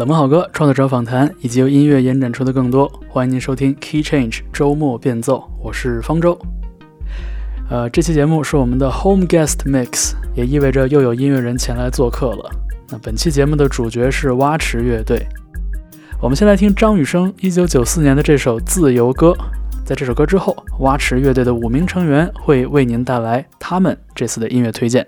冷门好歌、创作者访谈以及由音乐延展出的更多，欢迎您收听 Key Change 周末变奏，我是方舟。呃，这期节目是我们的 Home Guest Mix，也意味着又有音乐人前来做客了。那本期节目的主角是蛙池乐队。我们先来听张雨生1994年的这首《自由歌》。在这首歌之后，蛙池乐队的五名成员会为您带来他们这次的音乐推荐。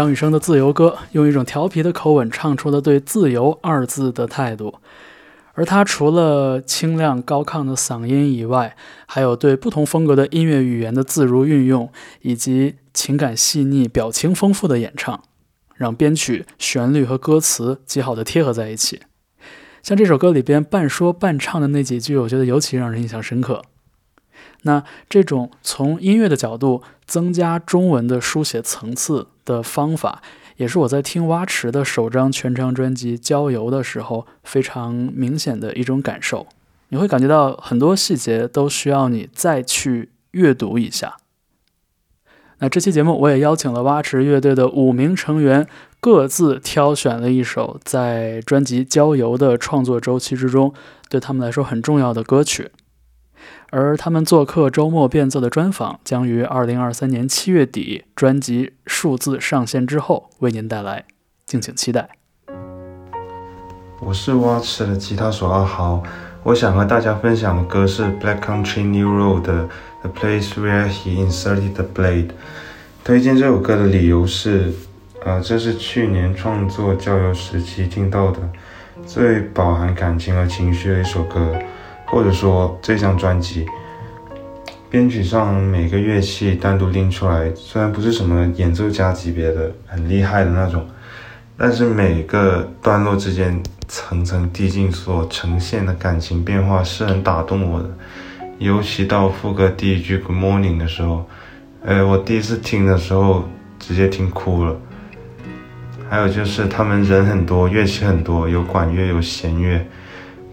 张雨生的《自由歌》用一种调皮的口吻唱出了对“自由”二字的态度，而他除了清亮高亢的嗓音以外，还有对不同风格的音乐语言的自如运用，以及情感细腻、表情丰富的演唱，让编曲、旋律和歌词极好的贴合在一起。像这首歌里边半说半唱的那几句，我觉得尤其让人印象深刻。那这种从音乐的角度增加中文的书写层次的方法，也是我在听蛙池的首张全长专辑《郊游》的时候非常明显的一种感受。你会感觉到很多细节都需要你再去阅读一下。那这期节目我也邀请了蛙池乐队的五名成员，各自挑选了一首在专辑《郊游》的创作周期之中对他们来说很重要的歌曲。而他们做客周末变奏的专访将于二零二三年七月底专辑数字上线之后为您带来，敬请期待。我是挖吃的吉他手阿豪，我想和大家分享的歌是 Black Country New Road 的 The Place Where He Inserted the Blade。推荐这首歌的理由是，呃，这是去年创作郊游时期听到的最饱含感情和情绪的一首歌，或者说这张专辑。编曲上每个乐器单独拎出来，虽然不是什么演奏家级别的很厉害的那种，但是每个段落之间层层递进所呈现的感情变化是很打动我的。尤其到副歌第一句 Good morning 的时候，呃，我第一次听的时候直接听哭了。还有就是他们人很多，乐器很多，有管乐有弦乐，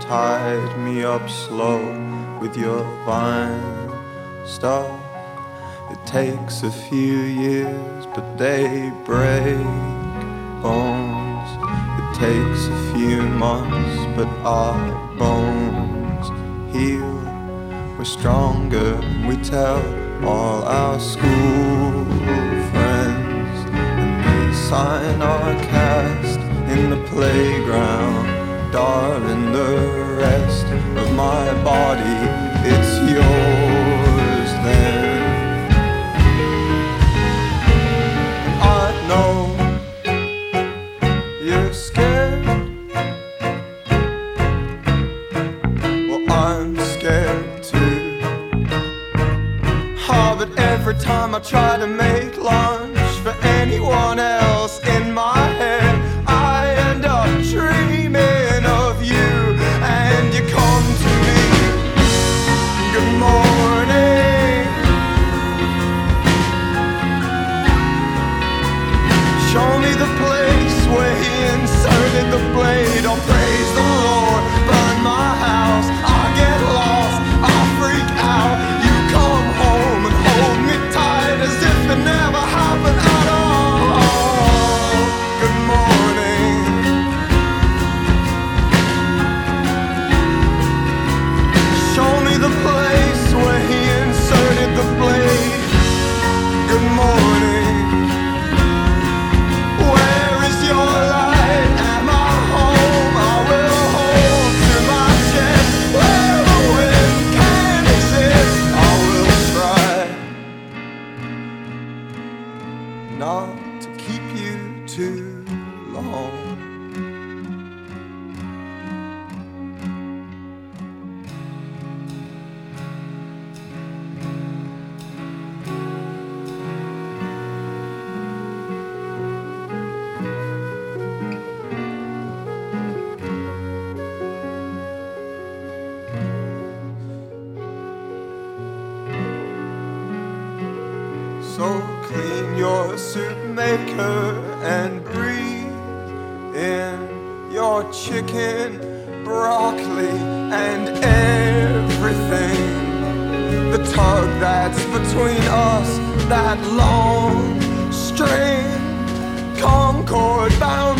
tied me up slow with your vine stock. It takes a few years, but they break bones. It takes a few months, but our bones heal. We're stronger, we tell all our school friends, and they sign our cast in the playground darling, the rest of my body, it's yours then. I know you're scared. Well, I'm scared too. Oh, but every time I try to make soup maker and breathe in your chicken, broccoli, and everything. The tug that's between us, that long string, concord bound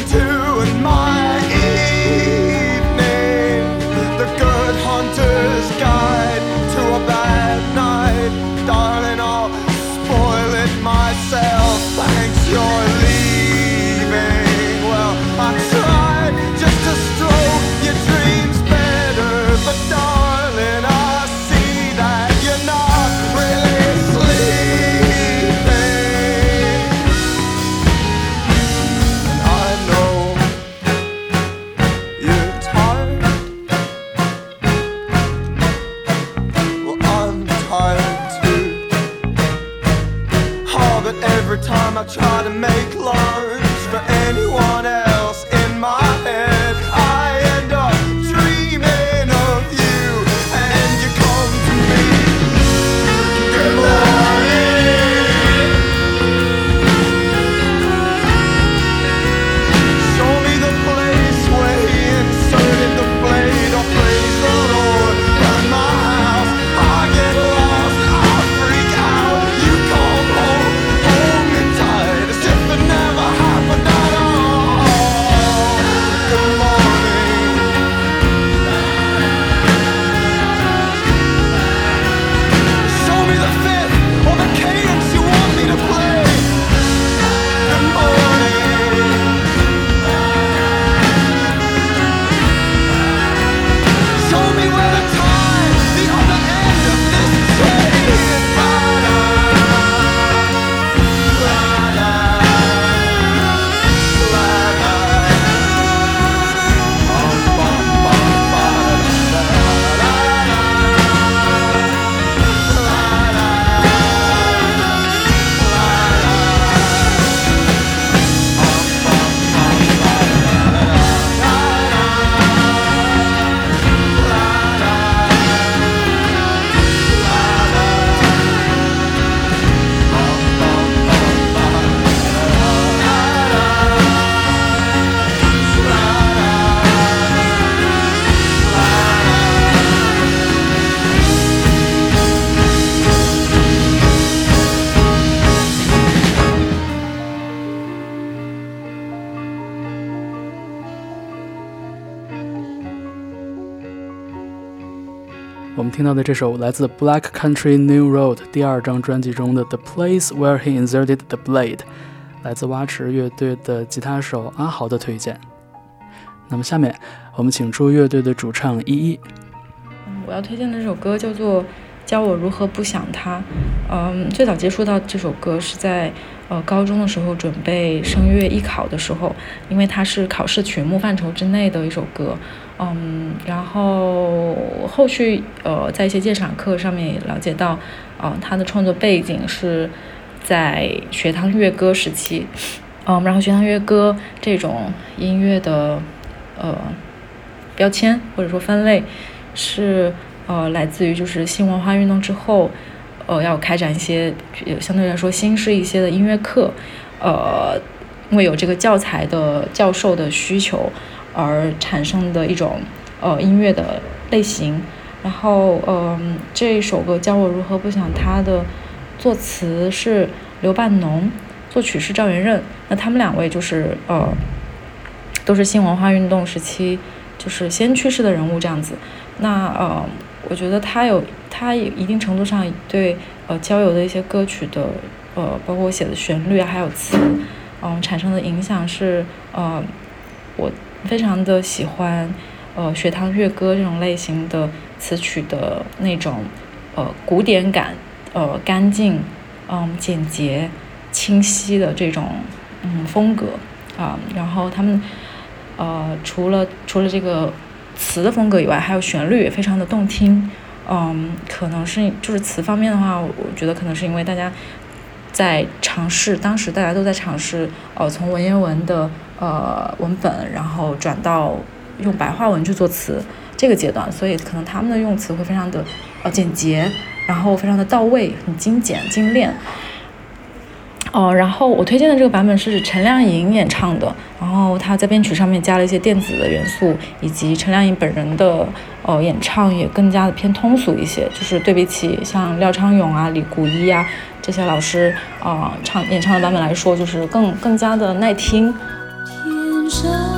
听到的这首来自 Black Country New Road 第二张专辑中的《The Place Where He Inserted the Blade》，来自蛙池乐队的吉他手阿豪的推荐。那么下面我们请出乐队的主唱依依。我要推荐的这首歌叫做《教我如何不想他》。嗯，最早接触到这首歌是在呃高中的时候，准备声乐艺考的时候，因为它是考试曲目范畴之内的一首歌。嗯，然后后续呃，在一些鉴赏课上面也了解到，呃，他的创作背景是在学堂乐歌时期，嗯，然后学堂乐歌这种音乐的呃标签或者说分类是呃来自于就是新文化运动之后，呃，要开展一些相对来说新式一些的音乐课，呃，因为有这个教材的教授的需求。而产生的一种呃音乐的类型，然后嗯，这一首歌教我如何不想他的作词是刘半农，作曲是赵元任，那他们两位就是呃都是新文化运动时期就是先驱式的人物这样子，那呃我觉得他有他一定程度上对呃郊游的一些歌曲的呃包括我写的旋律还有词嗯产生的影响是呃我。非常的喜欢，呃，学堂乐歌这种类型的词曲的那种，呃，古典感，呃，干净，嗯，简洁、清晰的这种，嗯，风格啊。然后他们，呃，除了除了这个词的风格以外，还有旋律也非常的动听。嗯，可能是就是词方面的话，我觉得可能是因为大家在尝试，当时大家都在尝试，呃，从文言文的。呃，文本，然后转到用白话文去做词这个阶段，所以可能他们的用词会非常的呃简洁，然后非常的到位，很精简精炼。哦，然后我推荐的这个版本是陈亮颖演唱的，然后他在编曲上面加了一些电子的元素，以及陈亮颖本人的呃演唱也更加的偏通俗一些，就是对比起像廖昌永啊、李谷一啊这些老师啊唱演唱的版本来说，就是更更加的耐听。生。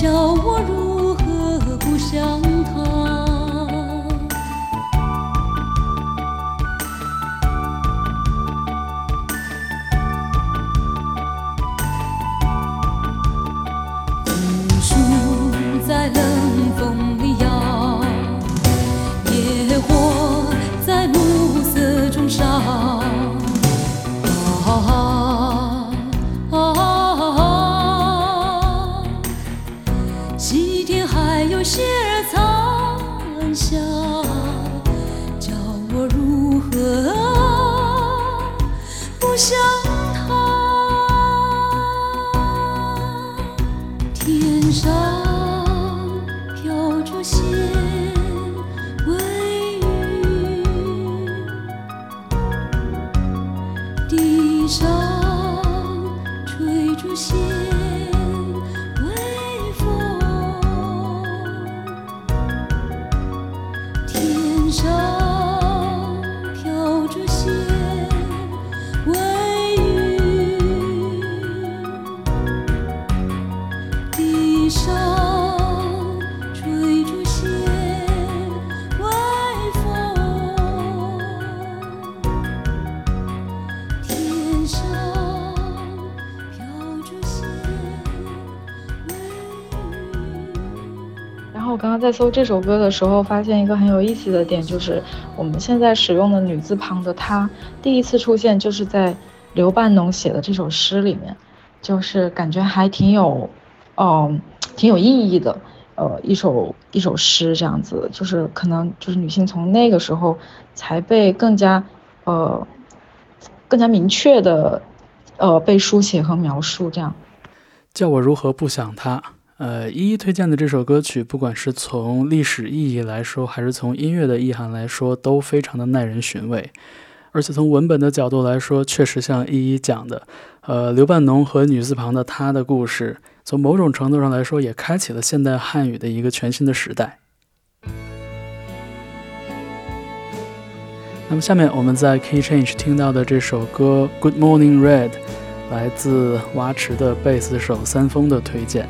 叫我如何不想在搜这首歌的时候，发现一个很有意思的点，就是我们现在使用的女字旁的“她”，第一次出现就是在刘半农写的这首诗里面，就是感觉还挺有，嗯，挺有意义的，呃，一首一首诗这样子，就是可能就是女性从那个时候才被更加，呃，更加明确的，呃，被书写和描述这样。叫我如何不想他。呃，一一推荐的这首歌曲，不管是从历史意义来说，还是从音乐的意涵来说，都非常的耐人寻味。而且从文本的角度来说，确实像一一讲的，呃，刘半农和女字旁的他的故事，从某种程度上来说，也开启了现代汉语的一个全新的时代。那么下面我们在 Key Change 听到的这首歌《Good Morning Red》，来自蛙池的贝斯手三丰的推荐。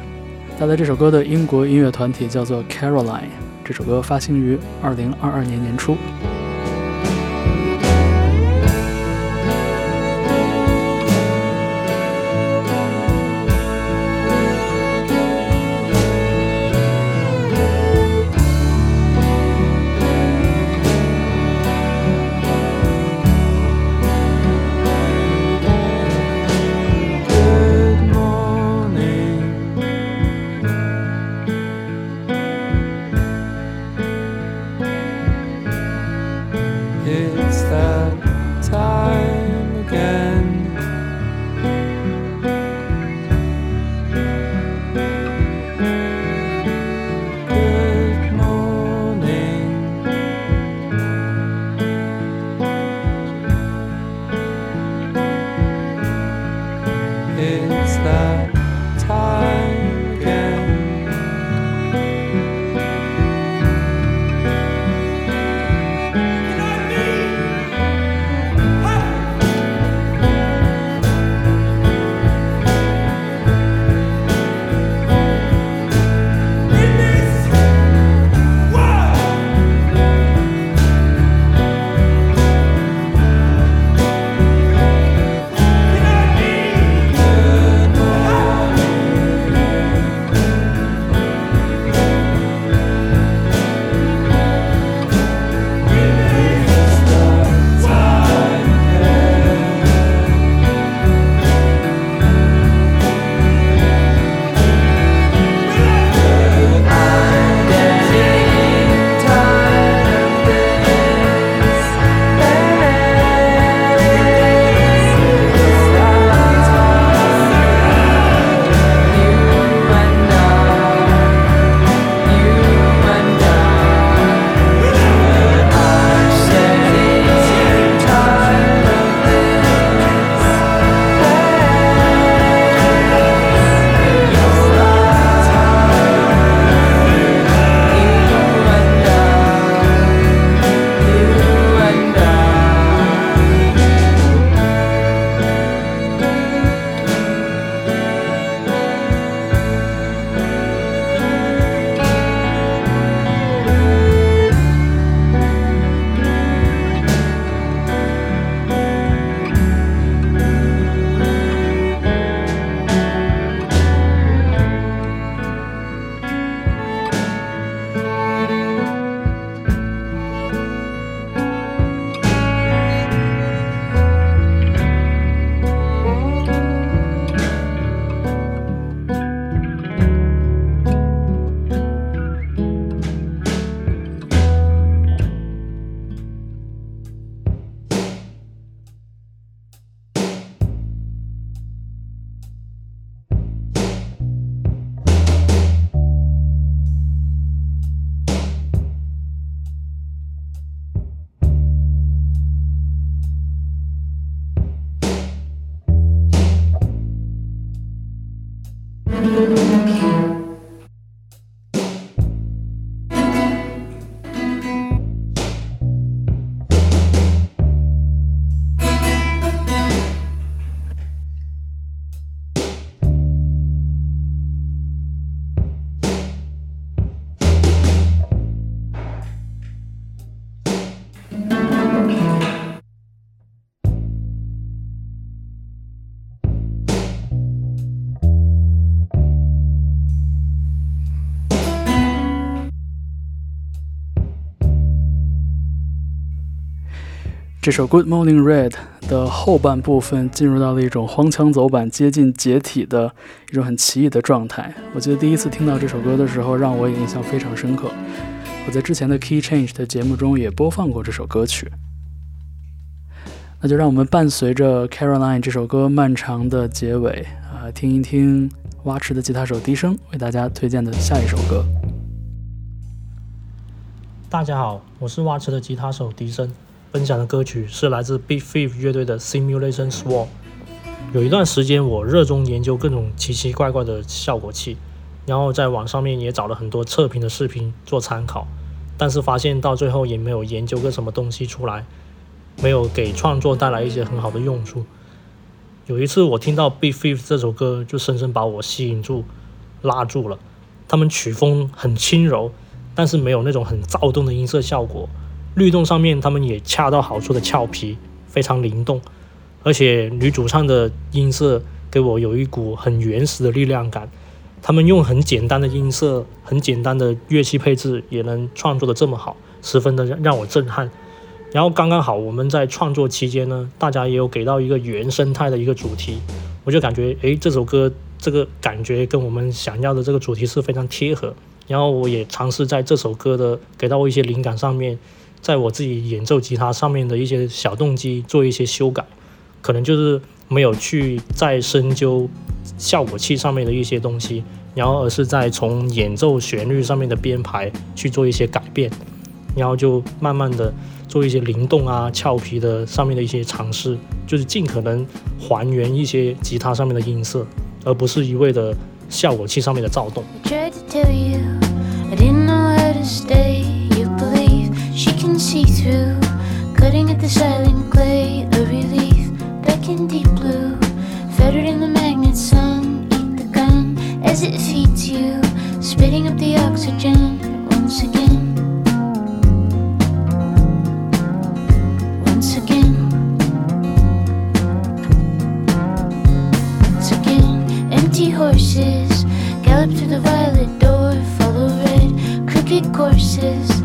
带来这首歌的英国音乐团体叫做 Caroline，这首歌发行于二零二二年年初。这首《Good Morning Red》的后半部分进入到了一种荒腔走板、接近解体的一种很奇异的状态。我记得第一次听到这首歌的时候，让我也印象非常深刻。我在之前的 Key Change 的节目中也播放过这首歌曲。那就让我们伴随着 Caroline 这首歌漫长的结尾啊、呃，听一听蛙池的吉他手笛声为大家推荐的下一首歌。大家好，我是蛙池的吉他手笛声，分享的歌曲是来自 Big Thief 乐队的 Simulation Swarm。有一段时间，我热衷研究各种奇奇怪怪的效果器，然后在网上面也找了很多测评的视频做参考，但是发现到最后也没有研究个什么东西出来，没有给创作带来一些很好的用处。有一次我听到 Big Thief 这首歌，就深深把我吸引住、拉住了。他们曲风很轻柔。但是没有那种很躁动的音色效果，律动上面他们也恰到好处的俏皮，非常灵动，而且女主唱的音色给我有一股很原始的力量感。他们用很简单的音色、很简单的乐器配置，也能创作的这么好，十分的让我震撼。然后刚刚好我们在创作期间呢，大家也有给到一个原生态的一个主题，我就感觉诶，这首歌这个感觉跟我们想要的这个主题是非常贴合。然后我也尝试在这首歌的给到我一些灵感上面，在我自己演奏吉他上面的一些小动机做一些修改，可能就是没有去再深究效果器上面的一些东西，然后而是在从演奏旋律上面的编排去做一些改变，然后就慢慢的做一些灵动啊、俏皮的上面的一些尝试，就是尽可能还原一些吉他上面的音色，而不是一味的效果器上面的躁动。Tried to tell you I. see through, cutting at the silent clay. A relief back in deep blue, fettered in the magnet sun. Eat the gun as it feeds you, spitting up the oxygen once again. Once again. Once again, empty horses gallop through the violet door, follow red crooked courses,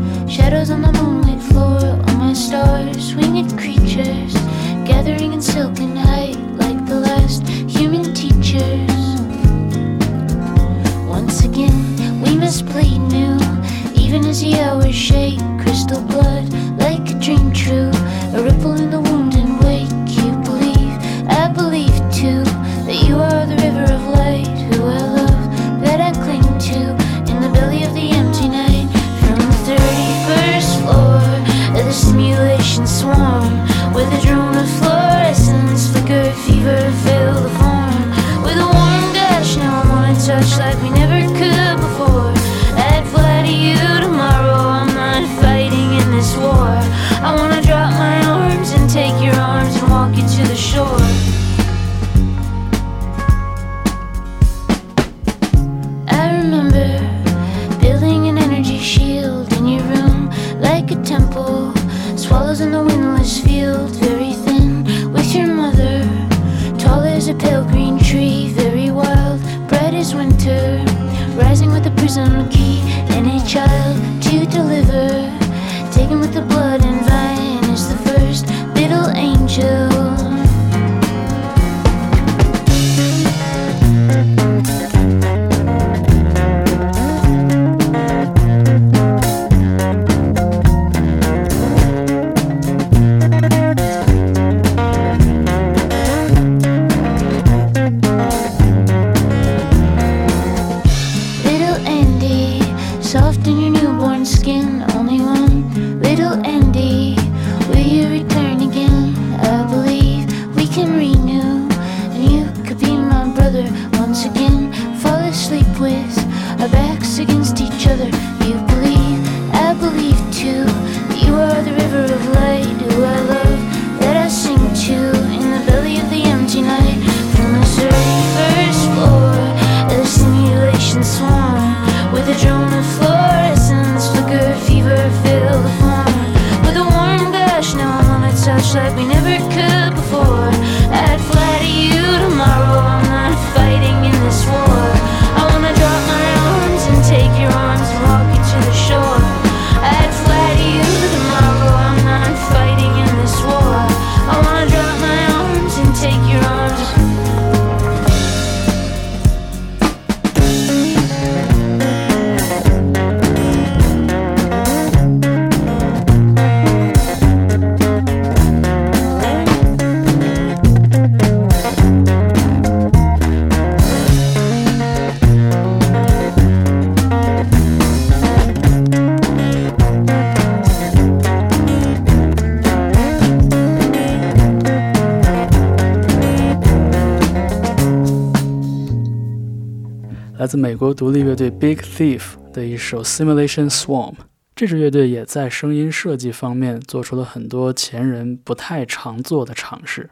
simulation swarm, with a drone 来自美国独立乐队 Big Thief 的一首 Simulation Swarm。这支乐队也在声音设计方面做出了很多前人不太常做的尝试。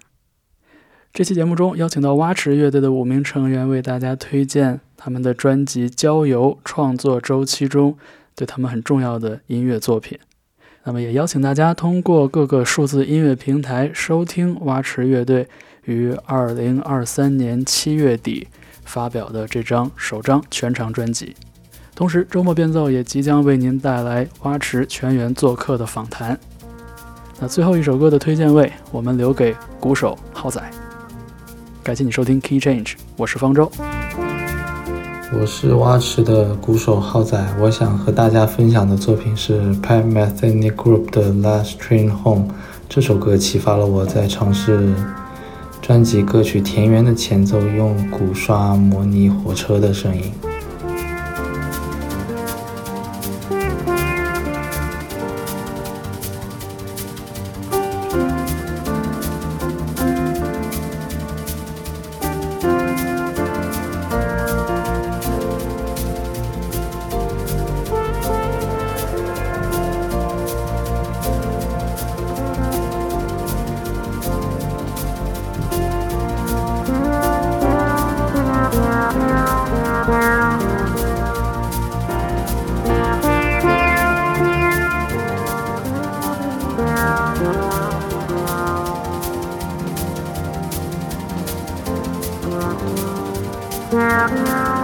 这期节目中邀请到蛙池乐队的五名成员为大家推荐他们的专辑《郊游》创作周期中对他们很重要的音乐作品。那么也邀请大家通过各个数字音乐平台收听蛙池乐队于二零二三年七月底发表的这张首张全长专辑。同时，周末变奏也即将为您带来蛙池全员做客的访谈。那最后一首歌的推荐位，我们留给鼓手浩仔。感谢你收听 Key Change，我是方舟。我是蛙池的鼓手浩仔，我想和大家分享的作品是 Pat Metheny Group 的《Last Train Home》。这首歌启发了我在尝试专辑歌曲《田园》的前奏，用鼓刷模拟火车的声音。Yeah.